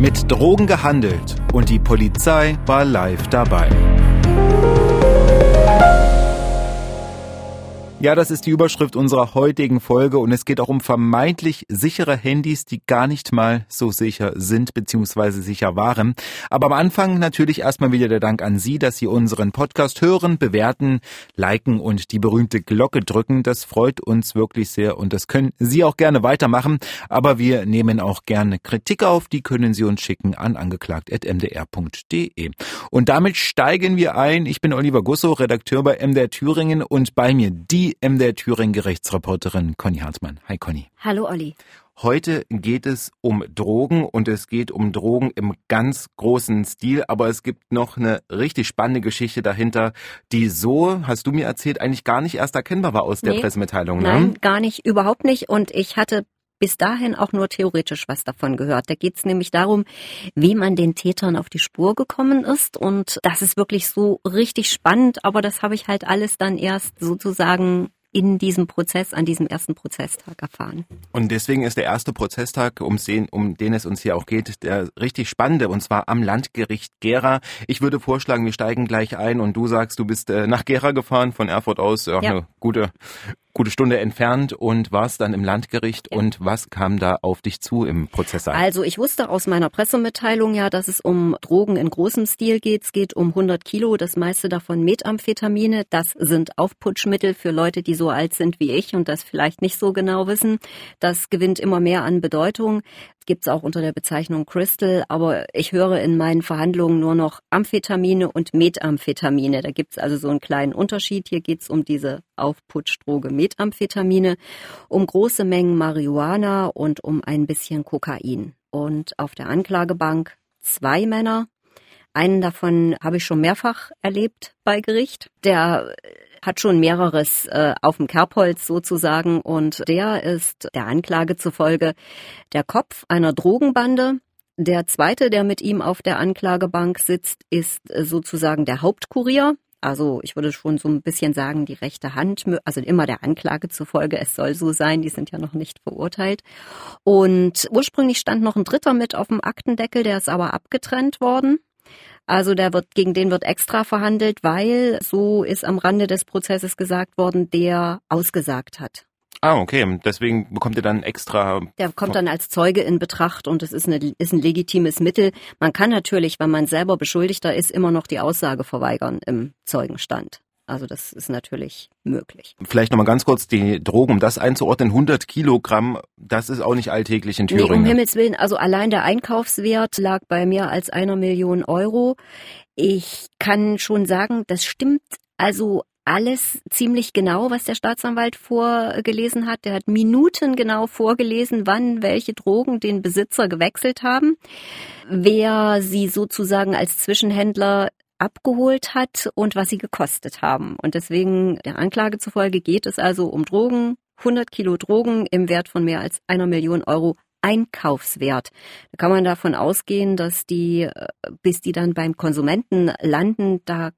Mit Drogen gehandelt und die Polizei war live dabei. Ja, das ist die Überschrift unserer heutigen Folge und es geht auch um vermeintlich sichere Handys, die gar nicht mal so sicher sind bzw. sicher waren. Aber am Anfang natürlich erstmal wieder der Dank an Sie, dass Sie unseren Podcast hören, bewerten, liken und die berühmte Glocke drücken. Das freut uns wirklich sehr und das können Sie auch gerne weitermachen. Aber wir nehmen auch gerne Kritik auf, die können Sie uns schicken an angeklagt.mdr.de. Und damit steigen wir ein. Ich bin Oliver Gusso, Redakteur bei MDR Thüringen und bei mir die die MDR Thüringen Gerichtsreporterin Conny Hartmann. Hi Conny. Hallo Olli. Heute geht es um Drogen und es geht um Drogen im ganz großen Stil, aber es gibt noch eine richtig spannende Geschichte dahinter, die so, hast du mir erzählt, eigentlich gar nicht erst erkennbar war aus der nee, Pressemitteilung. Ne? Nein, gar nicht, überhaupt nicht. Und ich hatte bis dahin auch nur theoretisch was davon gehört. Da geht es nämlich darum, wie man den Tätern auf die Spur gekommen ist. Und das ist wirklich so richtig spannend, aber das habe ich halt alles dann erst sozusagen in diesem Prozess, an diesem ersten Prozesstag erfahren. Und deswegen ist der erste Prozesstag, um den, um den es uns hier auch geht, der richtig spannende, und zwar am Landgericht Gera. Ich würde vorschlagen, wir steigen gleich ein und du sagst, du bist äh, nach Gera gefahren, von Erfurt aus, ja, ja. eine gute gute Stunde entfernt und warst dann im Landgericht ja. und was kam da auf dich zu im Prozess ein? Also ich wusste aus meiner Pressemitteilung ja, dass es um Drogen in großem Stil geht. Es geht um 100 Kilo, das meiste davon Methamphetamine. Das sind Aufputschmittel für Leute, die so alt sind wie ich und das vielleicht nicht so genau wissen. Das gewinnt immer mehr an Bedeutung gibt es auch unter der Bezeichnung Crystal, aber ich höre in meinen Verhandlungen nur noch Amphetamine und Methamphetamine. Da gibt es also so einen kleinen Unterschied. Hier geht es um diese Aufputschdroge Methamphetamine, um große Mengen Marihuana und um ein bisschen Kokain. Und auf der Anklagebank zwei Männer. Einen davon habe ich schon mehrfach erlebt bei Gericht. Der hat schon mehreres äh, auf dem Kerbholz sozusagen und der ist der Anklage zufolge der Kopf einer Drogenbande. Der zweite, der mit ihm auf der Anklagebank sitzt, ist äh, sozusagen der Hauptkurier. Also ich würde schon so ein bisschen sagen, die rechte Hand, also immer der Anklage zufolge, es soll so sein, die sind ja noch nicht verurteilt. Und ursprünglich stand noch ein dritter mit auf dem Aktendeckel, der ist aber abgetrennt worden. Also der wird, gegen den wird extra verhandelt, weil, so ist am Rande des Prozesses gesagt worden, der ausgesagt hat. Ah, okay. Deswegen bekommt er dann extra. Der kommt dann als Zeuge in Betracht und es ist, eine, ist ein legitimes Mittel. Man kann natürlich, wenn man selber Beschuldigter ist, immer noch die Aussage verweigern im Zeugenstand. Also das ist natürlich möglich. Vielleicht nochmal ganz kurz die Drogen, um das einzuordnen. 100 Kilogramm, das ist auch nicht alltäglich in Thüringen. Nee, um Himmels Willen, also allein der Einkaufswert lag bei mehr als einer Million Euro. Ich kann schon sagen, das stimmt also alles ziemlich genau, was der Staatsanwalt vorgelesen hat. Der hat minutengenau vorgelesen, wann welche Drogen den Besitzer gewechselt haben, wer sie sozusagen als Zwischenhändler abgeholt hat und was sie gekostet haben. Und deswegen der Anklage zufolge geht es also um Drogen, 100 Kilo Drogen im Wert von mehr als einer Million Euro Einkaufswert. Da kann man davon ausgehen, dass die, äh, bis die dann beim Konsumenten landen, da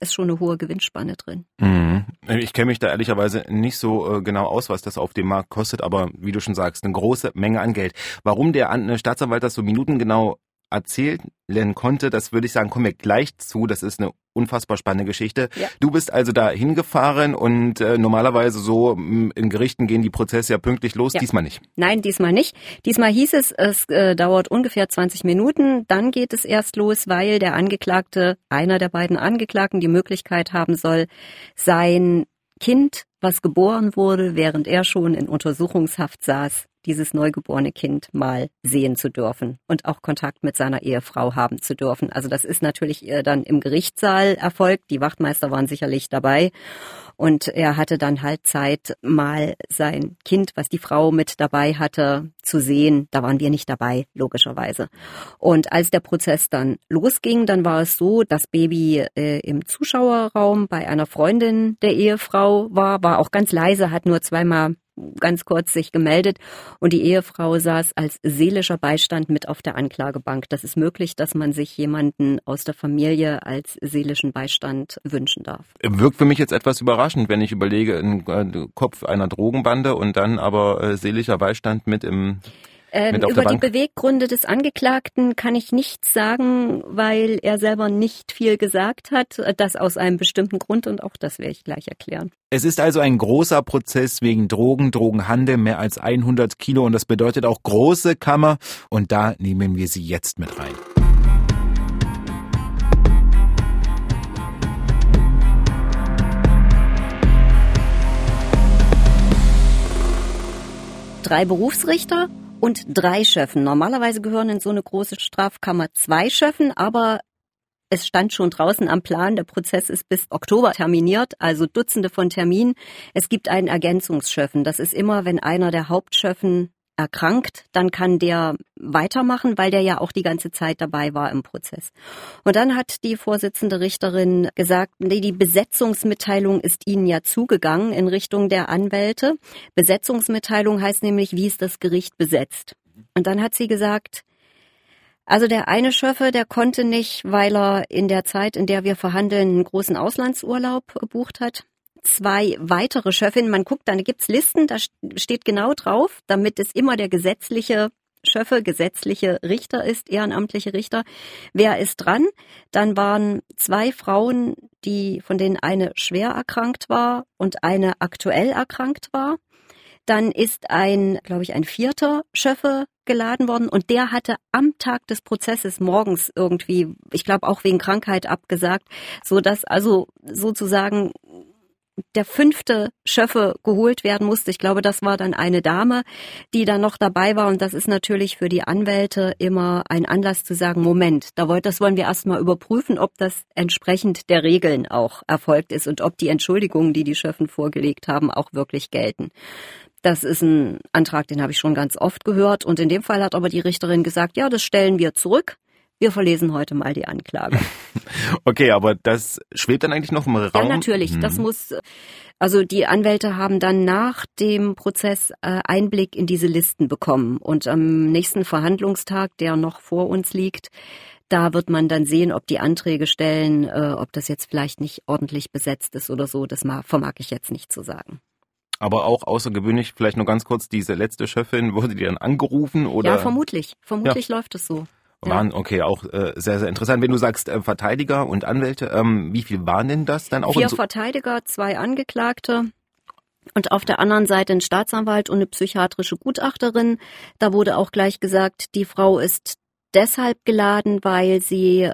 ist schon eine hohe Gewinnspanne drin. Mhm. Ich kenne mich da ehrlicherweise nicht so äh, genau aus, was das auf dem Markt kostet, aber wie du schon sagst, eine große Menge an Geld. Warum der Staatsanwalt das so minutengenau erzählen konnte, das würde ich sagen, kommen wir gleich zu. Das ist eine unfassbar spannende Geschichte. Ja. Du bist also da hingefahren und äh, normalerweise so in Gerichten gehen die Prozesse ja pünktlich los. Ja. Diesmal nicht. Nein, diesmal nicht. Diesmal hieß es, es äh, dauert ungefähr 20 Minuten. Dann geht es erst los, weil der Angeklagte, einer der beiden Angeklagten, die Möglichkeit haben soll, sein Kind, was geboren wurde, während er schon in Untersuchungshaft saß, dieses neugeborene Kind mal sehen zu dürfen und auch Kontakt mit seiner Ehefrau haben zu dürfen. Also das ist natürlich dann im Gerichtssaal erfolgt. Die Wachtmeister waren sicherlich dabei. Und er hatte dann halt Zeit, mal sein Kind, was die Frau mit dabei hatte, zu sehen. Da waren wir nicht dabei, logischerweise. Und als der Prozess dann losging, dann war es so, das Baby äh, im Zuschauerraum bei einer Freundin der Ehefrau war, war auch ganz leise, hat nur zweimal ganz kurz sich gemeldet und die Ehefrau saß als seelischer Beistand mit auf der Anklagebank. Das ist möglich, dass man sich jemanden aus der Familie als seelischen Beistand wünschen darf. Wirkt für mich jetzt etwas überraschend, wenn ich überlege, ein Kopf einer Drogenbande und dann aber äh, seelischer Beistand mit im ähm, über die? Beweggründe des Angeklagten kann ich nichts sagen, weil er selber nicht viel gesagt hat. Das aus einem bestimmten Grund und auch das werde ich gleich erklären. Es ist also ein großer Prozess wegen Drogen, Drogenhandel, mehr als 100 Kilo und das bedeutet auch große Kammer und da nehmen wir sie jetzt mit rein. Drei Berufsrichter und drei Schöffen. Normalerweise gehören in so eine große Strafkammer zwei Schöffen, aber es stand schon draußen am Plan, der Prozess ist bis Oktober terminiert, also Dutzende von Terminen. Es gibt einen Ergänzungsschöffen. Das ist immer, wenn einer der Hauptschöffen erkrankt, dann kann der weitermachen, weil der ja auch die ganze Zeit dabei war im Prozess. Und dann hat die Vorsitzende Richterin gesagt, nee, die Besetzungsmitteilung ist Ihnen ja zugegangen in Richtung der Anwälte. Besetzungsmitteilung heißt nämlich, wie ist das Gericht besetzt. Und dann hat sie gesagt, also der eine Schöffe, der konnte nicht, weil er in der Zeit, in der wir verhandeln, einen großen Auslandsurlaub gebucht hat. Zwei weitere Schöffinnen, man guckt, dann gibt's Listen, da steht genau drauf, damit es immer der gesetzliche Schöffe, gesetzliche Richter ist, ehrenamtliche Richter. Wer ist dran? Dann waren zwei Frauen, die, von denen eine schwer erkrankt war und eine aktuell erkrankt war. Dann ist ein, glaube ich, ein vierter Schöffe geladen worden und der hatte am Tag des Prozesses morgens irgendwie, ich glaube auch wegen Krankheit abgesagt, so dass also sozusagen der fünfte Schöffe geholt werden musste. Ich glaube, das war dann eine Dame, die dann noch dabei war. Und das ist natürlich für die Anwälte immer ein Anlass zu sagen, Moment, da das wollen wir erstmal überprüfen, ob das entsprechend der Regeln auch erfolgt ist und ob die Entschuldigungen, die die Schöffen vorgelegt haben, auch wirklich gelten. Das ist ein Antrag, den habe ich schon ganz oft gehört. Und in dem Fall hat aber die Richterin gesagt, ja, das stellen wir zurück. Wir verlesen heute mal die Anklage. Okay, aber das schwebt dann eigentlich noch im Raum? Ja, natürlich. Das Hm. muss, also die Anwälte haben dann nach dem Prozess äh, Einblick in diese Listen bekommen. Und am nächsten Verhandlungstag, der noch vor uns liegt, da wird man dann sehen, ob die Anträge stellen, äh, ob das jetzt vielleicht nicht ordentlich besetzt ist oder so. Das ma- vermag ich jetzt nicht zu sagen. Aber auch außergewöhnlich, vielleicht nur ganz kurz, diese letzte Chefin, wurde die dann angerufen oder? ja, vermutlich. Vermutlich läuft es so. Ja. Waren, okay, auch äh, sehr, sehr interessant. Wenn du sagst äh, Verteidiger und Anwälte, ähm, wie viel waren denn das dann auch? Vier so Verteidiger, zwei Angeklagte. Und auf der anderen Seite ein Staatsanwalt und eine psychiatrische Gutachterin. Da wurde auch gleich gesagt, die Frau ist deshalb geladen, weil sie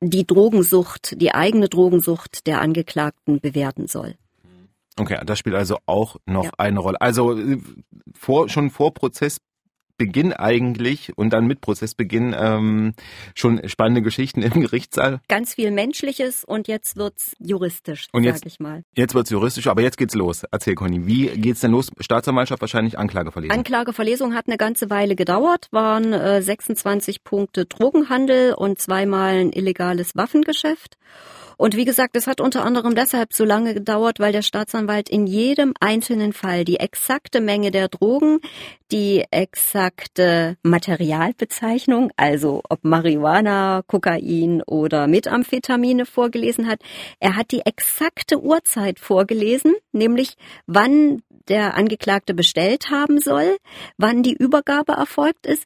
die Drogensucht, die eigene Drogensucht der Angeklagten bewerten soll. Okay, das spielt also auch noch Ja. eine Rolle. Also äh, vor, schon vor Prozessbeginn eigentlich und dann mit Prozessbeginn ähm, schon spannende Geschichten im Gerichtssaal. Ganz viel Menschliches und jetzt wird's juristisch, Und sag jetzt- ich mal. Jetzt wird's juristisch, aber jetzt geht's los. Erzähl, Conny, wie geht's denn los? Staatsanwaltschaft wahrscheinlich Anklageverlesung. Anklageverlesung hat eine ganze Weile gedauert, waren äh, 26 Punkte Drogenhandel und zweimal ein illegales Waffengeschäft. Und wie gesagt, es hat unter anderem deshalb so lange gedauert, weil der Staatsanwalt in jedem einzelnen Fall die exakte Menge der Drogen, die exakte Materialbezeichnung, also ob Marihuana, Kokain oder Methamphetamine vorgelesen hat. Er hat die exakte Uhrzeit vorgelesen, nämlich wann der Angeklagte bestellt haben soll, wann die Übergabe erfolgt ist,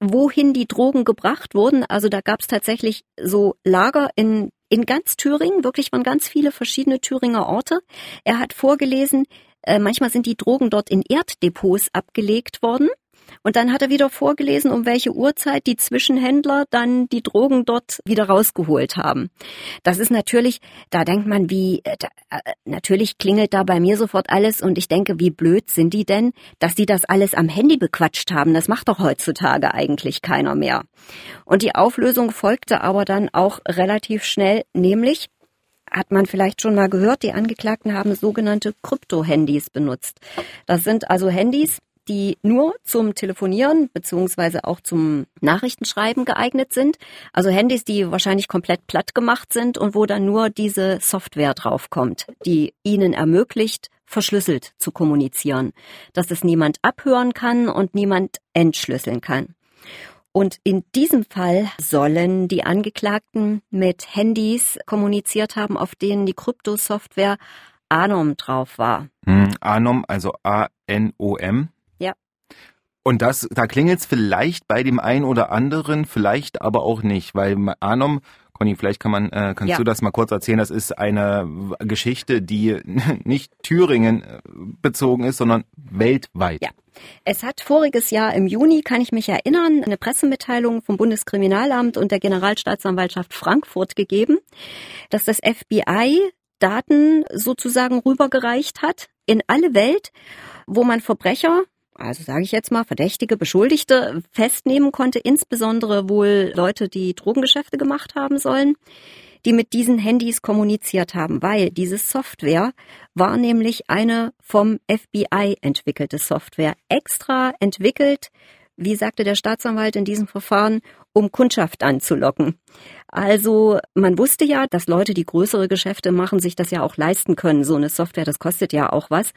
wohin die Drogen gebracht wurden. Also da gab es tatsächlich so Lager in, in ganz Thüringen, wirklich von ganz viele verschiedene Thüringer Orte. Er hat vorgelesen, äh, manchmal sind die Drogen dort in Erddepots abgelegt worden. Und dann hat er wieder vorgelesen, um welche Uhrzeit die Zwischenhändler dann die Drogen dort wieder rausgeholt haben. Das ist natürlich, da denkt man, wie, äh, da, äh, natürlich klingelt da bei mir sofort alles und ich denke, wie blöd sind die denn, dass die das alles am Handy bequatscht haben. Das macht doch heutzutage eigentlich keiner mehr. Und die Auflösung folgte aber dann auch relativ schnell, nämlich hat man vielleicht schon mal gehört, die Angeklagten haben sogenannte Krypto-Handys benutzt. Das sind also Handys, die nur zum Telefonieren beziehungsweise auch zum Nachrichtenschreiben geeignet sind. Also Handys, die wahrscheinlich komplett platt gemacht sind und wo dann nur diese Software draufkommt, die ihnen ermöglicht, verschlüsselt zu kommunizieren, dass es niemand abhören kann und niemand entschlüsseln kann. Und in diesem Fall sollen die Angeklagten mit Handys kommuniziert haben, auf denen die Kryptosoftware Anom drauf war. Hm, Anom, also A-N-O-M. Und das, da klingelt es vielleicht bei dem einen oder anderen, vielleicht aber auch nicht, weil Anom Conny, vielleicht kann man, äh, kannst ja. du das mal kurz erzählen? Das ist eine Geschichte, die nicht Thüringen äh, bezogen ist, sondern weltweit. Ja. Es hat voriges Jahr im Juni, kann ich mich erinnern, eine Pressemitteilung vom Bundeskriminalamt und der Generalstaatsanwaltschaft Frankfurt gegeben, dass das FBI Daten sozusagen rübergereicht hat in alle Welt, wo man Verbrecher also sage ich jetzt mal, Verdächtige, Beschuldigte festnehmen konnte, insbesondere wohl Leute, die Drogengeschäfte gemacht haben sollen, die mit diesen Handys kommuniziert haben, weil diese Software war nämlich eine vom FBI entwickelte Software, extra entwickelt, wie sagte der Staatsanwalt in diesem Verfahren, um Kundschaft anzulocken. Also man wusste ja, dass Leute, die größere Geschäfte machen, sich das ja auch leisten können. So eine Software, das kostet ja auch was.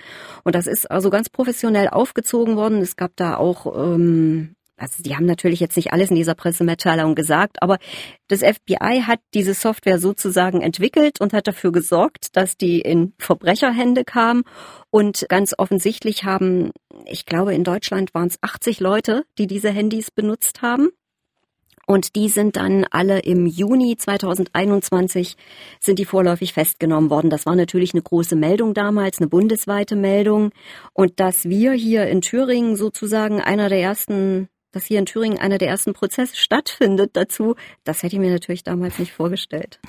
Und das ist also ganz professionell aufgezogen worden. Es gab da auch ähm, also die haben natürlich jetzt nicht alles in dieser Pressemitteilung gesagt, aber das FBI hat diese Software sozusagen entwickelt und hat dafür gesorgt, dass die in Verbrecherhände kam. Und ganz offensichtlich haben, ich glaube, in Deutschland waren es 80 Leute, die diese Handys benutzt haben. Und die sind dann alle im Juni 2021 sind die vorläufig festgenommen worden. Das war natürlich eine große Meldung damals, eine bundesweite Meldung. Und dass wir hier in Thüringen sozusagen einer der ersten dass hier in Thüringen einer der ersten Prozesse stattfindet dazu, das hätte ich mir natürlich damals nicht vorgestellt.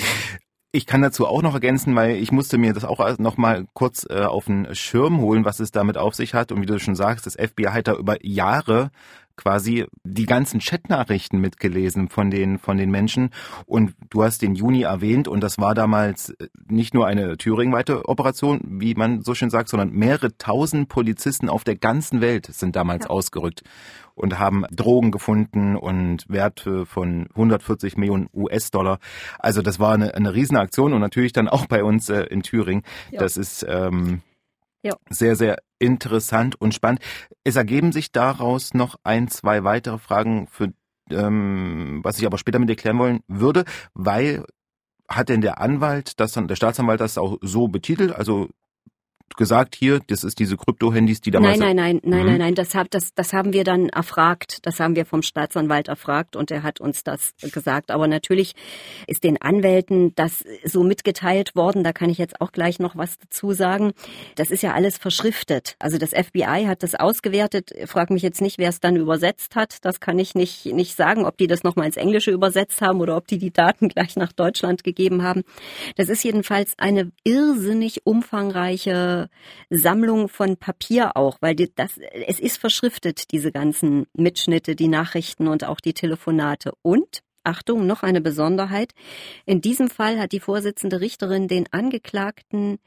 Ich kann dazu auch noch ergänzen, weil ich musste mir das auch noch mal kurz äh, auf den Schirm holen, was es damit auf sich hat. Und wie du schon sagst, das FBI hat da über Jahre quasi die ganzen Chatnachrichten mitgelesen von den, von den Menschen. Und du hast den Juni erwähnt und das war damals nicht nur eine thüringweite Operation, wie man so schön sagt, sondern mehrere tausend Polizisten auf der ganzen Welt sind damals ja. ausgerückt und haben Drogen gefunden und Werte von 140 Millionen US-Dollar. Also das war eine, eine Riesenaktion und natürlich dann auch bei uns äh, in Thüringen. Ja. Das ist ähm, ja. sehr, sehr interessant und spannend. Es ergeben sich daraus noch ein, zwei weitere Fragen, für ähm, was ich aber später mit erklären wollen würde, weil hat denn der Anwalt, das der Staatsanwalt das auch so betitelt? Also gesagt, hier, das ist diese Krypto-Handys, die damals... Nein, nein, nein, nein, mhm. nein, nein, das, hab, das, das haben wir dann erfragt, das haben wir vom Staatsanwalt erfragt und er hat uns das gesagt. Aber natürlich ist den Anwälten das so mitgeteilt worden, da kann ich jetzt auch gleich noch was dazu sagen. Das ist ja alles verschriftet. Also das FBI hat das ausgewertet, frag mich jetzt nicht, wer es dann übersetzt hat, das kann ich nicht, nicht sagen, ob die das nochmal ins Englische übersetzt haben oder ob die die Daten gleich nach Deutschland gegeben haben. Das ist jedenfalls eine irrsinnig umfangreiche Sammlung von Papier auch, weil die, das, es ist verschriftet, diese ganzen Mitschnitte, die Nachrichten und auch die Telefonate. Und Achtung, noch eine Besonderheit. In diesem Fall hat die Vorsitzende Richterin den Angeklagten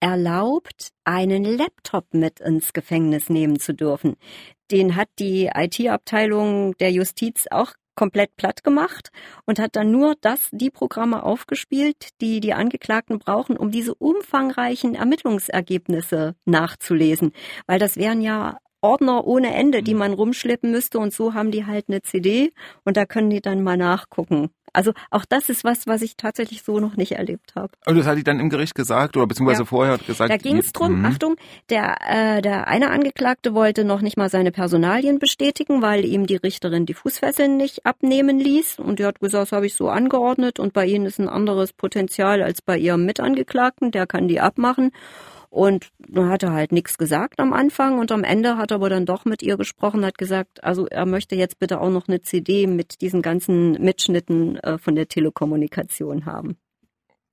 erlaubt, einen Laptop mit ins Gefängnis nehmen zu dürfen. Den hat die IT-Abteilung der Justiz auch komplett platt gemacht und hat dann nur das, die Programme aufgespielt, die die Angeklagten brauchen, um diese umfangreichen Ermittlungsergebnisse nachzulesen. Weil das wären ja Ordner ohne Ende, die mhm. man rumschleppen müsste und so haben die halt eine CD und da können die dann mal nachgucken. Also auch das ist was, was ich tatsächlich so noch nicht erlebt habe. Und das hatte ich dann im Gericht gesagt oder beziehungsweise ja. vorher gesagt? Da ging es drum, mh. Achtung, der, äh, der eine Angeklagte wollte noch nicht mal seine Personalien bestätigen, weil ihm die Richterin die Fußfesseln nicht abnehmen ließ. Und die hat gesagt, das habe ich so angeordnet und bei Ihnen ist ein anderes Potenzial als bei Ihrem Mitangeklagten, der kann die abmachen. Und dann hat er halt nichts gesagt am Anfang und am Ende hat er aber dann doch mit ihr gesprochen, hat gesagt, also er möchte jetzt bitte auch noch eine CD mit diesen ganzen Mitschnitten äh, von der Telekommunikation haben.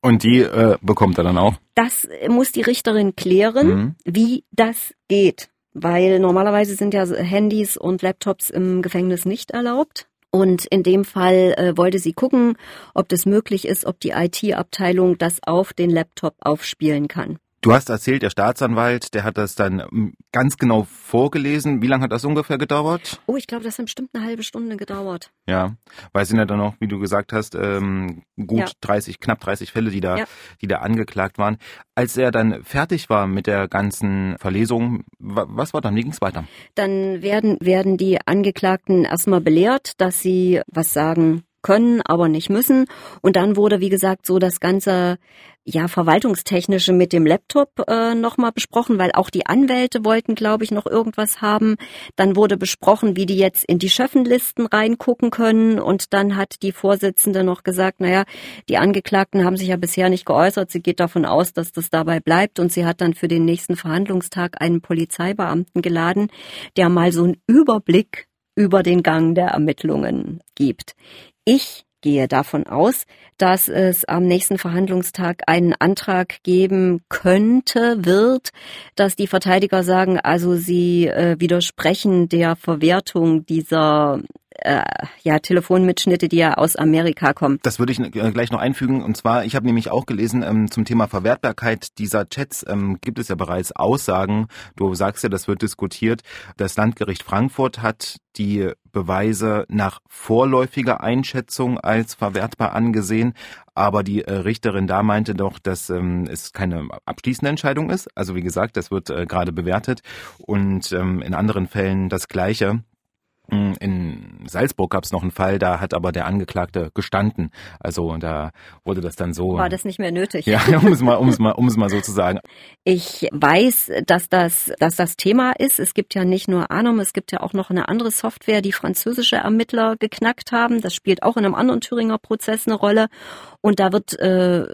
Und die äh, bekommt er dann auch? Das muss die Richterin klären, mhm. wie das geht. Weil normalerweise sind ja Handys und Laptops im Gefängnis nicht erlaubt. Und in dem Fall äh, wollte sie gucken, ob das möglich ist, ob die IT-Abteilung das auf den Laptop aufspielen kann. Du hast erzählt, der Staatsanwalt, der hat das dann hm, ganz genau vorgelesen. Wie lange hat das ungefähr gedauert? Oh, ich glaube, das hat bestimmt eine halbe Stunde gedauert. Ja, weil es sind ja dann noch, wie du gesagt hast, ähm, gut ja. 30, knapp 30 Fälle, die da, ja. die da angeklagt waren. Als er dann fertig war mit der ganzen Verlesung, was war dann? Wie ging es weiter? Dann werden, werden die Angeklagten erstmal belehrt, dass sie was sagen können, aber nicht müssen. Und dann wurde, wie gesagt, so das ganze ja verwaltungstechnische mit dem Laptop äh, nochmal besprochen, weil auch die Anwälte wollten, glaube ich, noch irgendwas haben. Dann wurde besprochen, wie die jetzt in die Schöffenlisten reingucken können. Und dann hat die Vorsitzende noch gesagt, naja, die Angeklagten haben sich ja bisher nicht geäußert. Sie geht davon aus, dass das dabei bleibt. Und sie hat dann für den nächsten Verhandlungstag einen Polizeibeamten geladen, der mal so einen Überblick über den Gang der Ermittlungen gibt. Ich gehe davon aus, dass es am nächsten Verhandlungstag einen Antrag geben könnte, wird, dass die Verteidiger sagen, also sie äh, widersprechen der Verwertung dieser äh, ja, Telefonmitschnitte, die ja aus Amerika kommen. Das würde ich äh, gleich noch einfügen. Und zwar, ich habe nämlich auch gelesen, ähm, zum Thema Verwertbarkeit dieser Chats ähm, gibt es ja bereits Aussagen. Du sagst ja, das wird diskutiert. Das Landgericht Frankfurt hat die Beweise nach vorläufiger Einschätzung als verwertbar angesehen. Aber die äh, Richterin da meinte doch, dass ähm, es keine abschließende Entscheidung ist. Also wie gesagt, das wird äh, gerade bewertet. Und ähm, in anderen Fällen das Gleiche. Hm, in Salzburg gab es noch einen Fall, da hat aber der Angeklagte gestanden. Also da wurde das dann so. War das nicht mehr nötig? Ja, um es mal, um es mal, um es mal so zu sagen. Ich weiß, dass das, dass das Thema ist. Es gibt ja nicht nur Anom, es gibt ja auch noch eine andere Software, die französische Ermittler geknackt haben. Das spielt auch in einem anderen Thüringer Prozess eine Rolle. Und da wird, äh,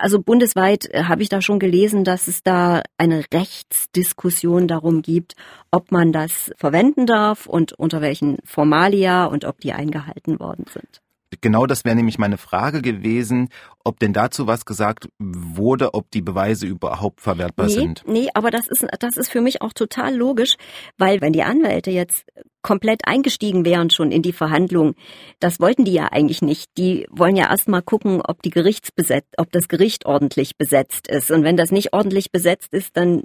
also bundesweit äh, habe ich da schon gelesen, dass es da eine Rechtsdiskussion darum gibt, ob man das verwenden darf und unter welchen Formalia und ob die eingehalten worden sind. Genau das wäre nämlich meine Frage gewesen, ob denn dazu was gesagt wurde, ob die Beweise überhaupt verwertbar nee, sind. Nee, aber das ist, das ist für mich auch total logisch, weil wenn die Anwälte jetzt komplett eingestiegen wären schon in die Verhandlungen, das wollten die ja eigentlich nicht. Die wollen ja erstmal gucken, ob die Gerichtsbesetz, ob das Gericht ordentlich besetzt ist. Und wenn das nicht ordentlich besetzt ist, dann,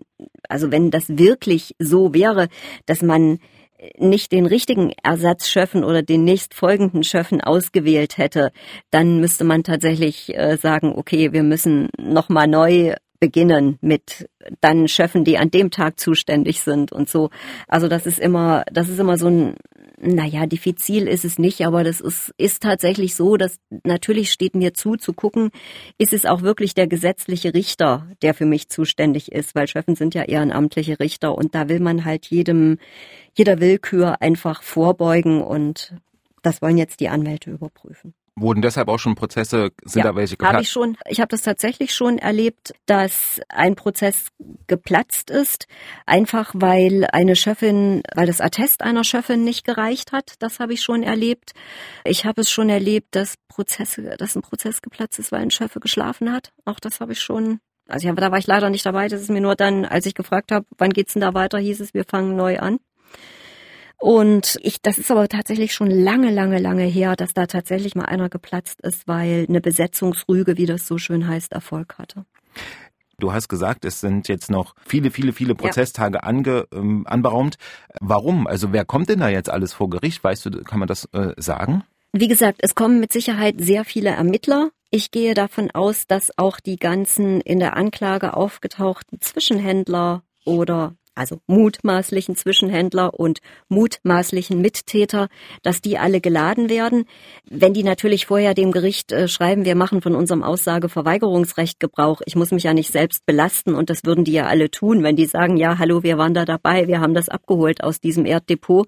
also wenn das wirklich so wäre, dass man nicht den richtigen Ersatzschöffen oder den nächstfolgenden Schöffen ausgewählt hätte, dann müsste man tatsächlich äh, sagen, okay, wir müssen nochmal neu beginnen mit dann Schöffen, die an dem Tag zuständig sind und so. Also das ist immer, das ist immer so ein, naja, diffizil ist es nicht, aber das ist, ist tatsächlich so, dass natürlich steht mir zu, zu gucken, ist es auch wirklich der gesetzliche Richter, der für mich zuständig ist, weil Schöffen sind ja ehrenamtliche Richter und da will man halt jedem, jeder Willkür einfach vorbeugen und das wollen jetzt die Anwälte überprüfen. Wurden deshalb auch schon Prozesse, sind ja, da welche geplatzt? Habe ich schon. Ich habe das tatsächlich schon erlebt, dass ein Prozess geplatzt ist, einfach weil eine Schöffin, weil das Attest einer Schöffin nicht gereicht hat. Das habe ich schon erlebt. Ich habe es schon erlebt, dass Prozesse, dass ein Prozess geplatzt ist, weil ein Schöffe geschlafen hat. Auch das habe ich schon. Also ich, da war ich leider nicht dabei. Das ist mir nur dann, als ich gefragt habe, wann geht's denn da weiter, hieß es, wir fangen neu an. Und ich, das ist aber tatsächlich schon lange, lange, lange her, dass da tatsächlich mal einer geplatzt ist, weil eine Besetzungsrüge, wie das so schön heißt, Erfolg hatte. Du hast gesagt, es sind jetzt noch viele, viele, viele Prozesstage ja. ange, ähm, anberaumt. Warum? Also wer kommt denn da jetzt alles vor Gericht? Weißt du, kann man das äh, sagen? Wie gesagt, es kommen mit Sicherheit sehr viele Ermittler. Ich gehe davon aus, dass auch die ganzen in der Anklage aufgetauchten Zwischenhändler oder also mutmaßlichen Zwischenhändler und mutmaßlichen Mittäter, dass die alle geladen werden. Wenn die natürlich vorher dem Gericht äh, schreiben, wir machen von unserem Aussageverweigerungsrecht Gebrauch, ich muss mich ja nicht selbst belasten und das würden die ja alle tun, wenn die sagen, ja, hallo, wir waren da dabei, wir haben das abgeholt aus diesem Erddepot,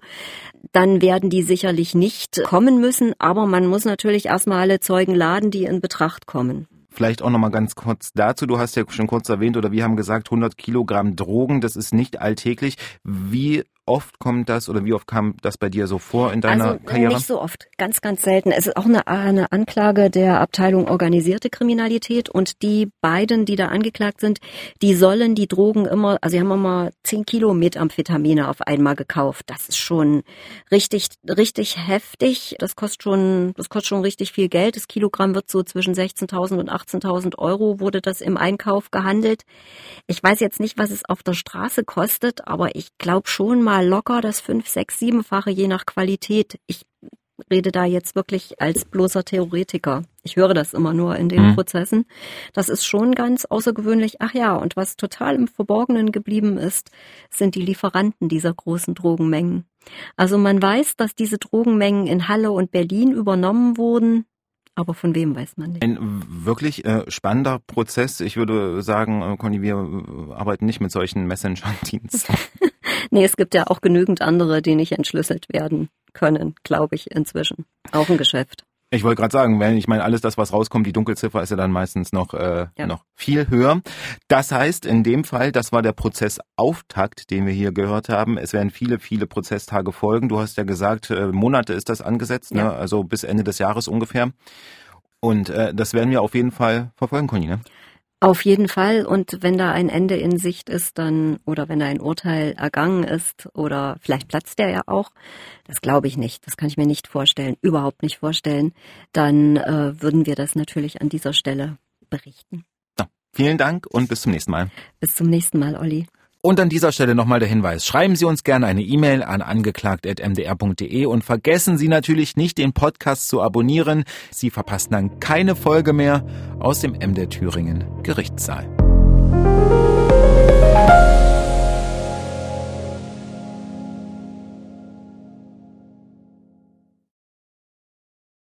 dann werden die sicherlich nicht kommen müssen, aber man muss natürlich erstmal alle Zeugen laden, die in Betracht kommen. Vielleicht auch noch mal ganz kurz dazu. Du hast ja schon kurz erwähnt oder wir haben gesagt, 100 Kilogramm Drogen, das ist nicht alltäglich. Wie oft kommt das oder wie oft kam das bei dir so vor in deiner also, Karriere? Nicht so oft, ganz, ganz selten. Es ist auch eine, eine Anklage der Abteilung organisierte Kriminalität und die beiden, die da angeklagt sind, die sollen die Drogen immer, also sie haben immer 10 Kilo Methamphetamine auf einmal gekauft. Das ist schon richtig, richtig heftig. Das kostet schon, das kostet schon richtig viel Geld. Das Kilogramm wird so zwischen 16.000 und 18.000 Euro wurde das im Einkauf gehandelt. Ich weiß jetzt nicht, was es auf der Straße kostet, aber ich glaube schon mal locker das fünf, sechs, siebenfache je nach Qualität. Ich rede da jetzt wirklich als bloßer Theoretiker. Ich höre das immer nur in den mhm. Prozessen. Das ist schon ganz außergewöhnlich. Ach ja, und was total im Verborgenen geblieben ist, sind die Lieferanten dieser großen Drogenmengen. Also man weiß, dass diese Drogenmengen in Halle und Berlin übernommen wurden. Aber von wem weiß man nicht. Ein wirklich äh, spannender Prozess. Ich würde sagen, äh, Conny, wir äh, arbeiten nicht mit solchen Messenger-Diensten. nee, es gibt ja auch genügend andere, die nicht entschlüsselt werden können, glaube ich, inzwischen. Auch ein Geschäft. Ich wollte gerade sagen, wenn ich meine, alles das, was rauskommt, die Dunkelziffer ist ja dann meistens noch, äh, ja. noch viel höher. Das heißt, in dem Fall, das war der Prozessauftakt, den wir hier gehört haben. Es werden viele, viele Prozesstage folgen. Du hast ja gesagt, äh, Monate ist das angesetzt, ne? ja. ne? also bis Ende des Jahres ungefähr. Und äh, das werden wir auf jeden Fall verfolgen, Conny, ne? Auf jeden Fall. Und wenn da ein Ende in Sicht ist, dann, oder wenn da ein Urteil ergangen ist, oder vielleicht platzt der ja auch, das glaube ich nicht. Das kann ich mir nicht vorstellen, überhaupt nicht vorstellen. Dann äh, würden wir das natürlich an dieser Stelle berichten. Ja, vielen Dank und bis zum nächsten Mal. Bis zum nächsten Mal, Olli. Und an dieser Stelle nochmal der Hinweis. Schreiben Sie uns gerne eine E-Mail an angeklagt.mdr.de und vergessen Sie natürlich nicht, den Podcast zu abonnieren. Sie verpassen dann keine Folge mehr aus dem MDR Thüringen Gerichtssaal.